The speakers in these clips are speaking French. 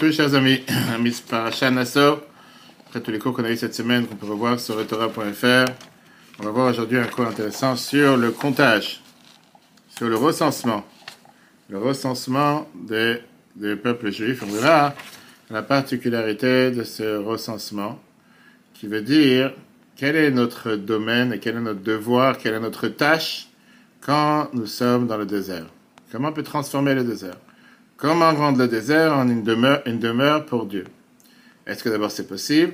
tous, chers amis. Amis Paracha Nassau. Après tous les cours qu'on a eu cette semaine, qu'on peut revoir sur retora.fr. On va voir aujourd'hui un cours intéressant sur le comptage, sur le recensement. Le recensement des, des peuples juifs. On verra la particularité de ce recensement, qui veut dire quel est notre domaine et quel est notre devoir, quelle est notre tâche quand nous sommes dans le désert. Comment on peut transformer le désert? Comment rendre le désert en une demeure, pour Dieu Est-ce que d'abord c'est possible?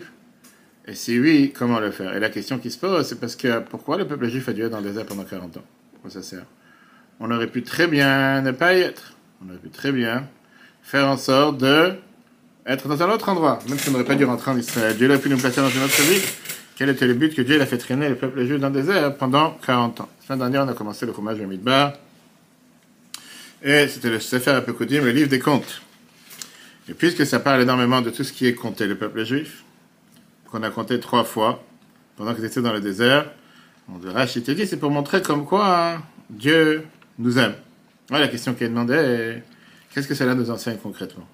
Et si oui, comment le faire? Et la question qui se pose, c'est parce que pourquoi le peuple juif a dû être dans le désert pendant 40 ans? Pourquoi ça sert? On aurait pu très bien ne pas y être. On aurait pu très bien faire en sorte de être dans un autre endroit, même si on n'aurait pas dû rentrer en Israël. Dieu aurait pu nous placer dans une autre vie. Quel était le but que Dieu a fait traîner le peuple juif dans le désert pendant 40 ans? La fin dernière, on a commencé le fromage de Midbar. Et c'était le Sefer Apokoudim, le livre des comptes. Et puisque ça parle énormément de tout ce qui est compté, le peuple juif, qu'on a compté trois fois pendant qu'ils étaient dans le désert, on de Rachid dit, c'est pour montrer comme quoi hein, Dieu nous aime. Voilà la question qui est demandée est qu'est-ce que cela nous enseigne concrètement?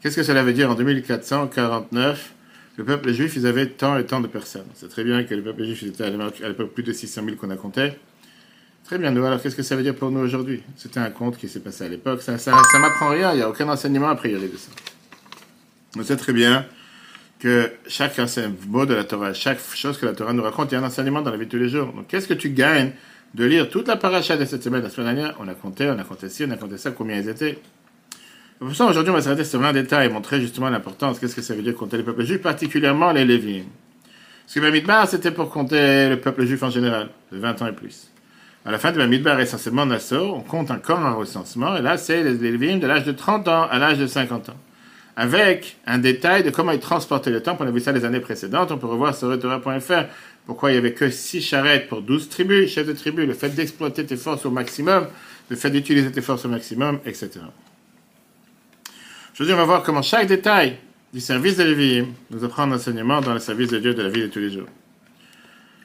Qu'est-ce que cela veut dire en 2449 Le peuple juif, ils avaient tant et tant de personnes. C'est très bien que le peuple juif était à l'époque plus de 600 000 qu'on a compté. Très bien, nous, alors qu'est-ce que ça veut dire pour nous aujourd'hui? C'était un conte qui s'est passé à l'époque, ça, ça, ça m'apprend rien, il n'y a aucun enseignement a priori de ça. On sait très bien que chaque mot de la Torah, chaque chose que la Torah nous raconte, il y a un enseignement dans la vie de tous les jours. Donc qu'est-ce que tu gagnes de lire toute la paracha de cette semaine? La semaine dernière, on a compté, on a compté ci, on a compté ça, combien ils étaient? Pour ça, aujourd'hui, on va s'arrêter sur un détail montrer justement l'importance, qu'est-ce que ça veut dire compter le peuple juif, particulièrement les Lévites. Parce que Bamidbar, c'était pour compter le peuple juif en général, de 20 ans et plus. À la fin de Bamidbar, essentiellement Nassau, on compte encore un recensement, et là, c'est les Lévites de l'âge de 30 ans à l'âge de 50 ans. Avec un détail de comment ils transportaient le temps, on a vu ça les années précédentes, on peut revoir sur retora.fr pourquoi il y avait que 6 charrettes pour 12 tribus, chefs de tribus, le fait d'exploiter tes forces au maximum, le fait d'utiliser tes forces au maximum, etc. Aujourd'hui, on va voir comment chaque détail du service de Lévi nous apprend un enseignement dans le service de Dieu de la vie de tous les jours.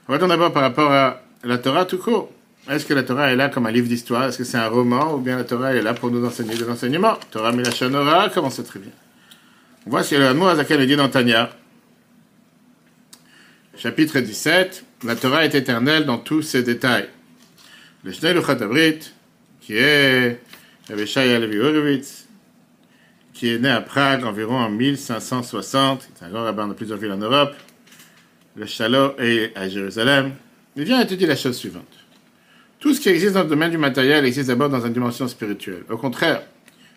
On va d'abord par rapport à la Torah tout court. Est-ce que la Torah est là comme un livre d'histoire? Est-ce que c'est un roman Ou bien la Torah est là pour nous enseigner des enseignements? Torah Milachonora, comment c'est très bien. On voit que le mot Azakel dit dans Tanya. Chapitre 17. La Torah est éternelle dans tous ses détails. Le Shnei qui est Horowitz, qui est né à Prague environ en 1560. C'est un grand rabbin de plusieurs villes en Europe. Le Shalom est à Jérusalem. Il vient étudier la chose suivante. Tout ce qui existe dans le domaine du matériel existe d'abord dans une dimension spirituelle. Au contraire,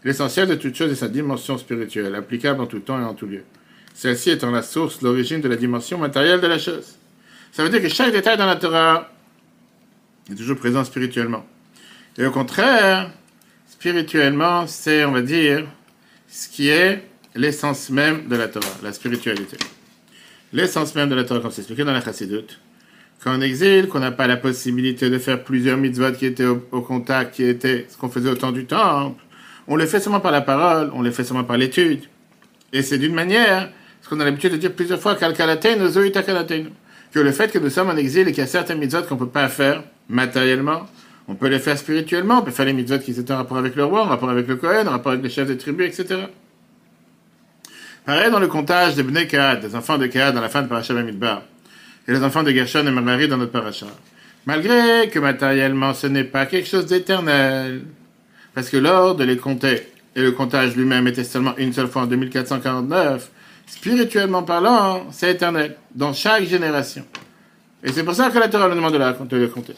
l'essentiel de toute chose est sa dimension spirituelle, applicable en tout temps et en tout lieu. Celle-ci étant la source, l'origine de la dimension matérielle de la chose. Ça veut dire que chaque détail dans la Torah est toujours présent spirituellement. Et au contraire, spirituellement, c'est, on va dire, ce qui est l'essence même de la Torah, la spiritualité. L'essence même de la Torah, comme c'est expliqué dans la Chassidut, quand on exile, qu'on n'a pas la possibilité de faire plusieurs mitzvot qui étaient au, contact, qui étaient ce qu'on faisait au temps du temple, on le fait seulement par la parole, on le fait seulement par l'étude. Et c'est d'une manière, ce qu'on a l'habitude de dire plusieurs fois, que le fait que nous sommes en exil et qu'il y a certains mitzvot qu'on ne peut pas faire matériellement, on peut les faire spirituellement, on peut faire les mitzvot qui étaient en rapport avec le roi, en rapport avec le Kohen, en rapport avec les chefs des tribus, etc. Pareil dans le comptage des Bnei des enfants de Kaad dans la fin de Parashat Midbar, et les enfants de Gershon et Merari dans notre Parashat. Malgré que matériellement ce n'est pas quelque chose d'éternel, parce que l'ordre de les compter, et le comptage lui-même était seulement une seule fois en 2449, spirituellement parlant, c'est éternel, dans chaque génération. Et c'est pour ça que la Torah nous demande de, les compter.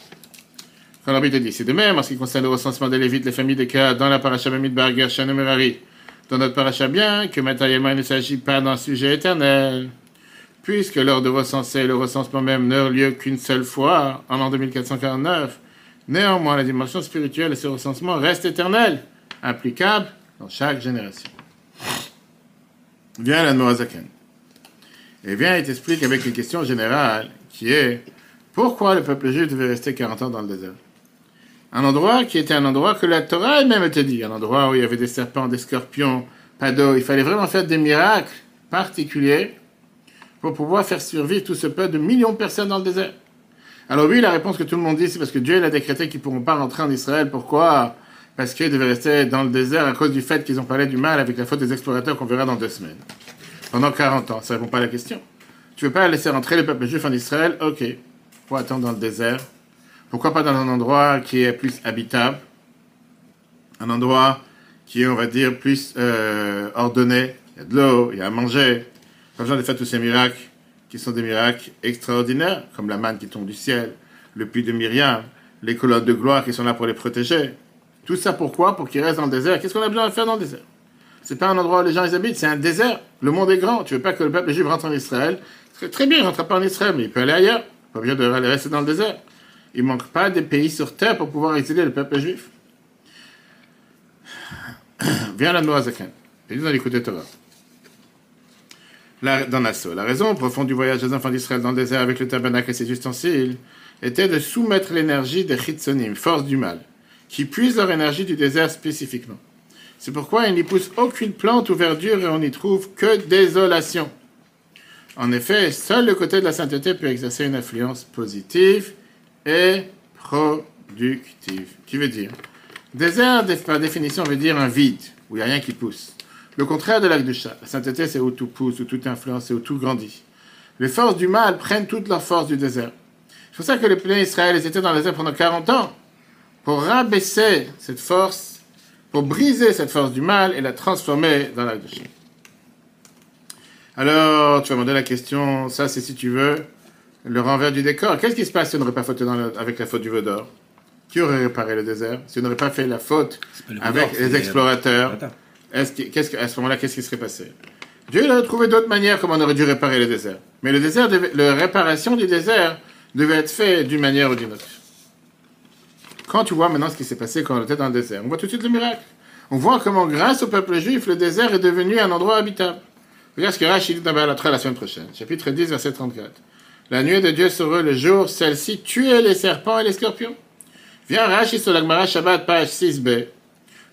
Quand l'arbitre dit, c'est de même en ce qui concerne le recensement des Lévites, les familles des cas dans la paracha Bamidbar, Gershon et Merari, dans notre paracha bien que matériellement il ne s'agit pas d'un sujet éternel, puisque lors de recenser le recensement même n'eut lieu qu'une seule fois, en l'an 2449, néanmoins la dimension spirituelle de ce recensement reste éternelle, applicable dans chaque génération. Vient l'Admorazaken. Et vient et t'explique avec une question générale qui est pourquoi le peuple juif devait rester 40 ans dans le désert? Un endroit qui était un endroit que la Torah elle-même te dit, un endroit où il y avait des serpents, des scorpions, pas d'eau. Il fallait vraiment faire des miracles particuliers pour pouvoir faire survivre tout ce peuple de millions de personnes dans le désert. Alors oui, la réponse que tout le monde dit, c'est parce que Dieu l'a décrété qu'ils ne pourront pas rentrer en Israël. Pourquoi? Parce qu'ils devaient rester dans le désert à cause du fait qu'ils ont parlé du mal avec la faute des explorateurs qu'on verra dans deux semaines. Pendant 40 ans, ça ne répond pas à la question. Tu veux pas laisser rentrer le peuple juif en Israël? Ok. Pour attendre dans le désert? Pourquoi pas dans un endroit qui est plus habitable? Un endroit qui est, on va dire, plus euh, ordonné. Il y a de l'eau, il y a à manger. Pas besoin de faire tous ces miracles qui sont des miracles extraordinaires, comme la manne qui tombe du ciel, le puits de Myriam, les colonnes de gloire qui sont là pour les protéger. Tout ça pourquoi? Pour qu'ils restent dans le désert. Qu'est-ce qu'on a besoin de faire dans le désert? C'est pas un endroit où les gens habitent, c'est un désert. Le monde est grand. Tu veux pas que le peuple juif rentre en Israël? Très bien, il rentre pas en Israël, mais il peut aller ailleurs. Pas besoin de rester dans le désert. Il manque pas de pays sur terre pour pouvoir exiler le peuple juif. Viens la Noazakan. Et dans l'écoute Torah. La, dans Nassau. La raison profonde du voyage des enfants d'Israël dans le désert avec le tabernacle et ses ustensiles était de soumettre l'énergie des chitsonim, force du mal, qui puisent leur énergie du désert spécifiquement. C'est pourquoi il n'y pousse aucune plante ou verdure et on n'y trouve que désolation. En effet, seul le côté de la sainteté peut exercer une influence positive et productive. Qui veut dire? Désert, par définition, veut dire un vide, où il n'y a rien qui pousse. Le contraire de chat. La sainteté, c'est où tout pousse, où tout influence et où tout grandit. Les forces du mal prennent toute leur force du désert. C'est pour ça que les pleins Israël étaient dans le désert pendant 40 ans, pour rabaisser cette force, pour briser cette force du mal et la transformer dans chat. Alors, tu vas demander la question, ça c'est si tu veux, le renvers du décor. Qu'est-ce qui se passe si on n'aurait pas fauté avec la faute du Vaudor? Qui aurait réparé le désert Si on n'aurait pas fait la faute avec les explorateurs? À ce moment-là, qu'est-ce qui serait passé? Dieu a trouvé d'autres manières comment on aurait dû réparer le désert. Mais le désert, la réparation du désert devait être faite d'une manière ou d'une autre. Quand tu vois maintenant ce qui s'est passé quand on était dans le désert, on voit tout de suite le miracle. On voit comment, grâce au peuple juif, le désert est devenu un endroit habitable. Regarde ce que Rachid dit dans la la semaine prochaine, chapitre 10, verset 34. La nuée de Dieu sur eux le jour, celle-ci tuait les serpents et les scorpions. Viens Rachid sur l'Agmara Shabbat, page 6b.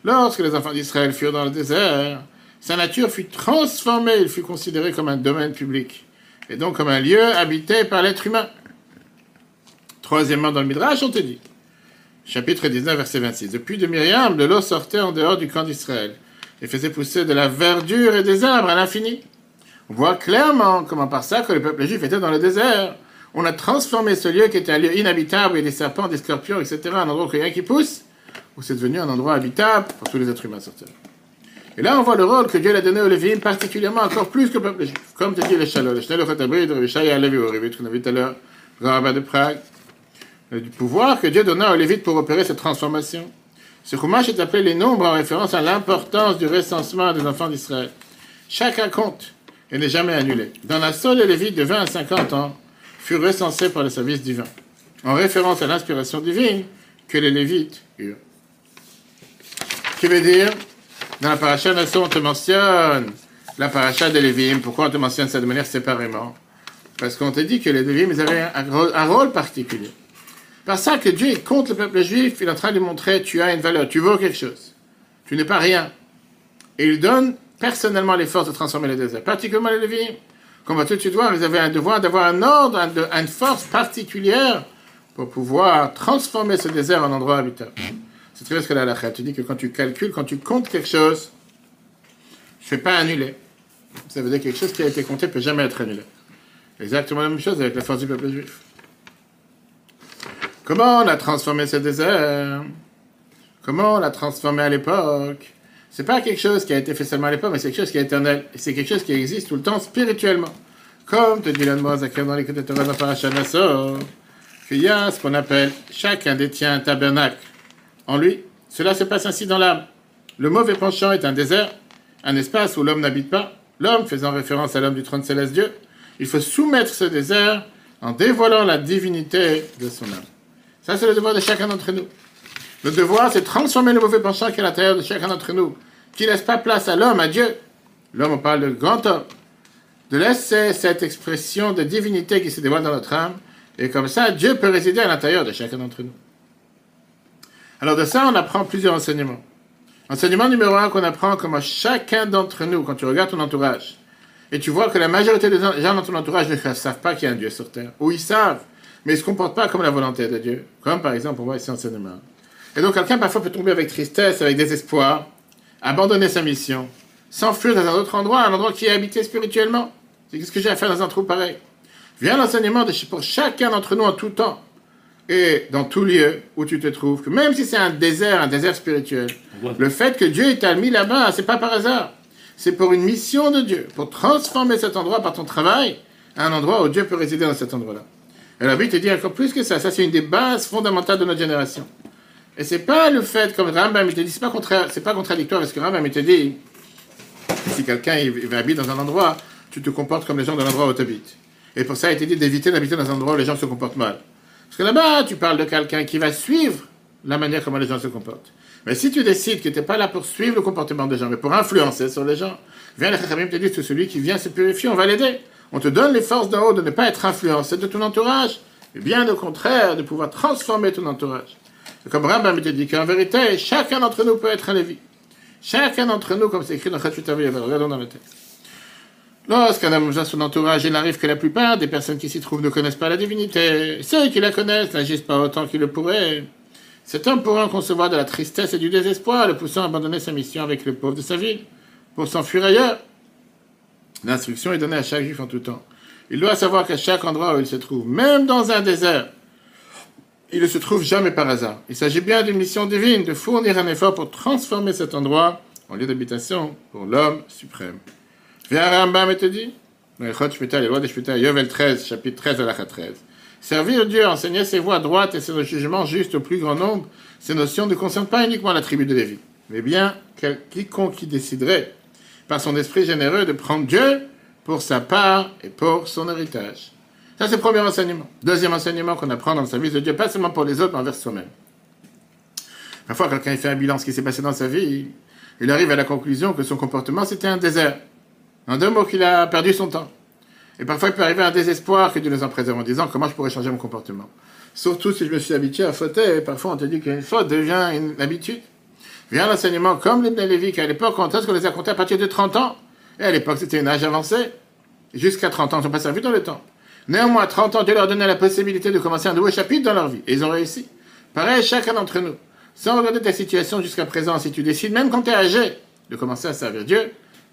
Lorsque les enfants d'Israël furent dans le désert, sa nature fut transformée, il fut considéré comme un domaine public, et donc comme un lieu habité par l'être humain. Troisièmement, dans le Midrash, on te dit, chapitre 19, verset 26, depuis de Myriam, de l'eau sortait en dehors du camp d'Israël, et faisait pousser de la verdure et des arbres à l'infini. On voit clairement comment par ça que le peuple juif était dans le désert. On a transformé ce lieu qui était un lieu inhabitable, et des serpents, des scorpions, etc., un endroit où rien qui pousse, où c'est devenu un endroit habitable pour tous les êtres humains Terre. Et là, on voit le rôle que Dieu a donné aux Lévites, particulièrement encore plus que peuple juif. Comme te dit les Shalom, les Shalom Chotabrid, le Rishaya Levi, qu'on a vu tout à l'heure, le rabbin de Prague, du pouvoir que Dieu donna aux Lévites pour opérer cette transformation. Ce Chumash est appelé les nombres en référence à l'importance du recensement des enfants d'Israël. Chacun compte et n'est jamais annulé. Dans la seule les Lévites de 20 à 50 ans furent recensés par le service divin, en référence à l'inspiration divine que les Lévites eurent. Qui veut dire, dans la paracha de on te mentionne la paracha des Lévim. Pourquoi on te mentionne ça de manière séparément? Parce qu'on te dit que les Lévim, avaient un, rôle particulier. Par ça que Dieu est contre le peuple juif, il est en train de montrer tu as une valeur, tu vaux quelque chose. Tu n'es pas rien. Et il donne personnellement les forces de transformer les déserts, particulièrement les Lévim. Comme va tout de suite voir, ils avaient un devoir d'avoir un ordre, une force particulière pour pouvoir transformer ce désert en endroit habitable. C'est très bien ce que la Tu dis que quand tu calcules, quand tu comptes quelque chose, je ne fais pas annuler. Ça veut dire que quelque chose qui a été compté ne peut jamais être annulé. Exactement la même chose avec la force du peuple juif. Comment on a transformé ce désert? Comment on l'a transformé à l'époque? C'est pas quelque chose qui a été fait seulement à l'époque, mais c'est quelque chose qui est éternel. C'est quelque chose qui existe tout le temps spirituellement. Comme te dit l'Anne Zakir dans les côtés de Torah qu'il y a ce qu'on appelle chacun détient un tabernacle en lui. Cela se passe ainsi dans l'âme. Le mauvais penchant est un désert, un espace où l'homme n'habite pas. L'homme, faisant référence à l'homme du trône céleste Dieu, il faut soumettre ce désert en dévoilant la divinité de son âme. Ça, c'est le devoir de chacun d'entre nous. Le devoir, c'est transformer le mauvais penchant qui est à l'intérieur de chacun d'entre nous, qui ne laisse pas place à l'homme, à Dieu. L'homme, on parle de grand homme. De laisser cette expression de divinité qui se dévoile dans notre âme, et comme ça, Dieu peut résider à l'intérieur de chacun d'entre nous. Alors de ça, on apprend plusieurs enseignements. Enseignement numéro un qu'on apprend comme chacun d'entre nous, quand tu regardes ton entourage, et tu vois que la majorité des gens dans ton entourage ne savent pas qu'il y a un Dieu sur terre, ou ils savent, mais ils ne se comportent pas comme la volonté de Dieu, comme par exemple on voit ici enseignement. Et donc quelqu'un parfois peut tomber avec tristesse, avec désespoir, abandonner sa mission, s'enfuir dans un autre endroit, un endroit qui est habité spirituellement. Qu'est-ce que j'ai à faire dans un trou pareil Viens l'enseignement pour chacun d'entre nous en tout temps et dans tout lieu où tu te trouves, que même si c'est un désert, un désert spirituel, le fait que Dieu t'a mis là-bas, c'est pas par hasard. C'est pour une mission de Dieu, pour transformer cet endroit par ton travail à un endroit où Dieu peut résider dans cet endroit-là. Et la Bible te dit encore plus que ça. Ça, c'est une des bases fondamentales de notre génération. Et c'est pas le fait, comme Rambam te dit, c'est pas, pas contradictoire parce que Rambam te dit, si quelqu'un va habiter dans un endroit, tu te comportes comme les gens de l'endroit où tu habites. Et pour ça, il te dit d'éviter d'habiter dans un endroit où les gens se comportent mal. Parce que là-bas, tu parles de quelqu'un qui va suivre la manière comment les gens se comportent. Mais si tu décides que tu n'es pas là pour suivre le comportement des gens, mais pour influencer sur les gens, viens le Chachamim te dit que celui qui vient se purifier, on va l'aider. On te donne les forces d'en haut de ne pas être influencé de ton entourage, mais bien au contraire, de pouvoir transformer ton entourage. comme Rabbi te dit qu'en vérité, chacun d'entre nous peut être un Lévi. Chacun d'entre nous, comme c'est écrit dans Chatchutavi, regardons dans le texte. Lorsqu'un homme a son entourage, il arrive que la plupart des personnes qui s'y trouvent ne connaissent pas la divinité. Ceux qui la connaissent n'agissent pas autant qu'ils le pourraient. Cet homme pourrait en concevoir de la tristesse et du désespoir, le poussant à abandonner sa mission avec le pauvre de sa ville, pour s'enfuir ailleurs. L'instruction est donnée à chaque juif en tout temps. Il doit savoir qu'à chaque endroit où il se trouve, même dans un désert, il ne se trouve jamais par hasard. Il s'agit bien d'une mission divine, de fournir un effort pour transformer cet endroit en lieu d'habitation pour l'homme suprême. Viens Rambam et te dit, Yovel 13, chapitre 13 à la 13. Servir Dieu, enseigner ses voies droites et ses jugements justes au plus grand nombre, ces notions ne concernent pas uniquement la tribu de Lévi, mais bien quiconque qui déciderait par son esprit généreux de prendre Dieu pour sa part et pour son héritage. Ça, c'est le premier enseignement. Deuxième enseignement qu'on apprend dans le service de Dieu, pas seulement pour les autres, mais envers soi-même. Parfois, quelqu'un fait un bilan de ce qui s'est passé dans sa vie, il arrive à la conclusion que son comportement, c'était un désert. En deux mots, qu'il a perdu son temps. Et parfois, il peut arriver à un désespoir que Dieu nous en préserve en disant comment je pourrais changer mon comportement. Surtout si je me suis habitué à fauter, parfois on te dit qu'une faute devient une habitude vient l'enseignement comme les Lévi, qu'à l'époque, on qu'on les a comptés à partir de 30 ans. Et à l'époque, c'était un âge avancé. Jusqu'à 30 ans, ils n'ont pas servi dans le temps. Néanmoins, 30 ans, Dieu leur donnait la possibilité de commencer un nouveau chapitre dans leur vie. Et ils ont réussi. Pareil, chacun d'entre nous. Sans regarder ta situation jusqu'à présent, si tu décides, même quand tu es âgé, de commencer à servir Dieu,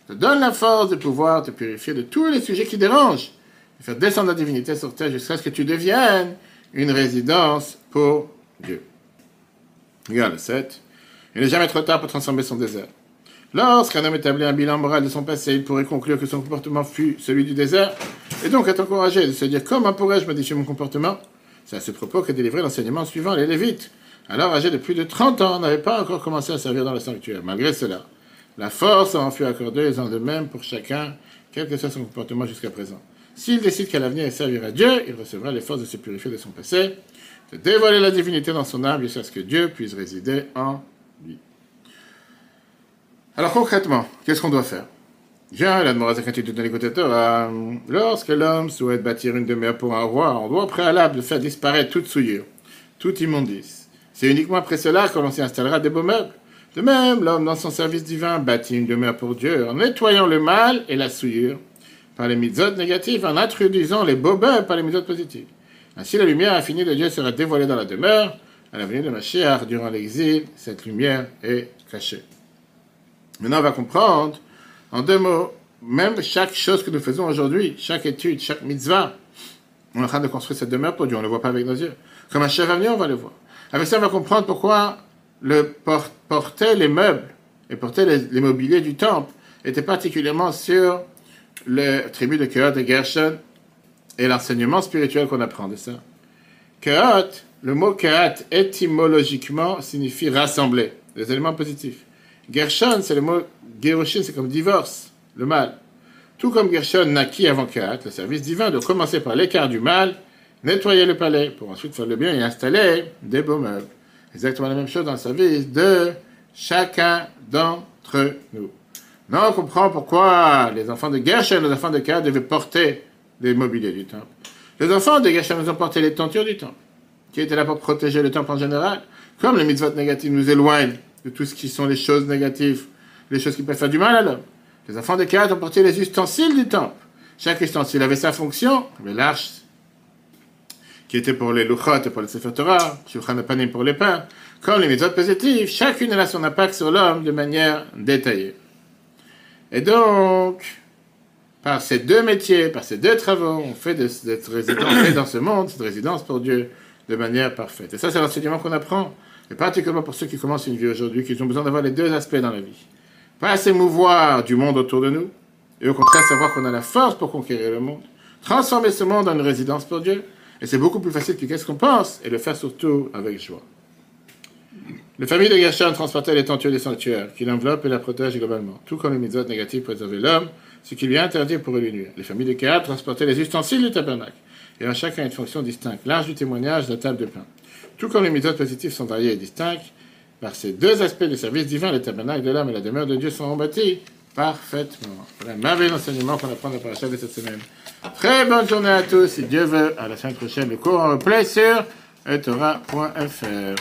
te donne la force de pouvoir te purifier de tous les sujets qui dérangent, et faire descendre la divinité sur terre jusqu'à ce que tu deviennes une résidence pour Dieu. Regarde le 7. Il n'est jamais trop tard pour transformer son désert. Lorsqu'un homme établit un bilan moral de son passé, il pourrait conclure que son comportement fut celui du désert, et donc être encouragé de se dire comment pourrais-je modifier mon comportement? C'est à ce propos que délivré l'enseignement suivant les Lévites. Alors, âgé de plus de 30 ans, n'avait pas encore commencé à servir dans le sanctuaire. Malgré cela, la force en fut accordée, et en de même pour chacun, quel que soit son comportement jusqu'à présent. S'il décide qu'à l'avenir il servira Dieu, il recevra les forces de se purifier de son passé, de dévoiler la divinité dans son âme jusqu'à ce que Dieu puisse résider en alors concrètement, qu'est-ce qu'on doit faire? Bien, la de l'écouteur, euh, lorsque l'homme souhaite bâtir une demeure pour un roi, on doit au préalable de faire disparaître toute souillure, toute immondice. C'est uniquement après cela que l'on s'y installera des beaux meubles. De même, l'homme, dans son service divin, bâtit une demeure pour Dieu en nettoyant le mal et la souillure par les mitzvot négatives, en introduisant les meubles par les mitzvot positives. Ainsi, la lumière infinie de Dieu sera dévoilée dans la demeure. À la venue de Mashiach, durant l'exil, cette lumière est cachée. Maintenant, on va comprendre, en deux mots, même chaque chose que nous faisons aujourd'hui, chaque étude, chaque mitzvah, on est en train de construire cette demeure pour Dieu, on ne le voit pas avec nos yeux. Comme un chef on va le voir. Avec ça, on va comprendre pourquoi le porter les meubles et porter les, mobiliers du temple était particulièrement sur le tribu de Kehat et Gershon et l'enseignement spirituel qu'on apprend de ça. Kehat, le mot Kehat étymologiquement signifie rassembler, des éléments positifs. Gershon, c'est le mot Geroshin, c'est comme divorce, le mal. Tout comme Gershon naquit avant Kahat, le service divin doit commencer par l'écart du mal, nettoyer le palais, pour ensuite faire le bien et installer des beaux meubles. Exactement la même chose dans le service de chacun d'entre nous. Non, on comprend pourquoi les enfants de Gershon, les enfants de Kahat devaient porter les mobiliers du temple. Les enfants de Gershon nous ont porté les tentures du temple, qui étaient là pour protéger le temple en général. Comme les mitzvot négatifs nous éloignent de tout ce qui sont les choses négatives, les choses qui peuvent faire du mal à l'homme. Les enfants de Kéhat ont porté les ustensiles du temple. Chaque ustensile avait sa fonction, mais l'arche qui étaient pour les luchot et pour les sefer Torah, shulchan panim pour les pains, comme les méthodes positives, chacune a son impact sur l'homme de manière détaillée. Et donc, par ces deux métiers, par ces deux travaux, on fait de cette résidence, dans ce monde cette résidence pour Dieu de manière parfaite. Et ça, c'est l'enseignement qu'on apprend, et particulièrement pour ceux qui commencent une vie aujourd'hui, qui ont besoin d'avoir les deux aspects dans la vie. Pas s'émouvoir du monde autour de nous, et au contraire savoir qu'on a la force pour conquérir le monde, transformer ce monde en une résidence pour Dieu, et c'est beaucoup plus facile que qu'est-ce qu'on pense, et le faire surtout avec joie. La famille de Gershon transportait les tentures des sanctuaires, qui l'enveloppent et la protègent globalement, tout comme les mitzvot négatifs préservaient l'homme, ce qui lui est interdit pour lui nuire. Les familles de Kéat transportaient les ustensiles du tabernacle, et à chacun une fonction distincte, l'âge du témoignage de la table de pain. Tout comme les méthodes positives sont variées et distinctes, par ces deux aspects du service divin, le tabernacle de l'homme et la demeure de Dieu sont bâtis parfaitement. Voilà un merveilleux enseignement qu'on apprend dans la de cette semaine. Très bonne journée à tous, si Dieu veut, à la semaine prochaine, le cours en replay sur etora.fr.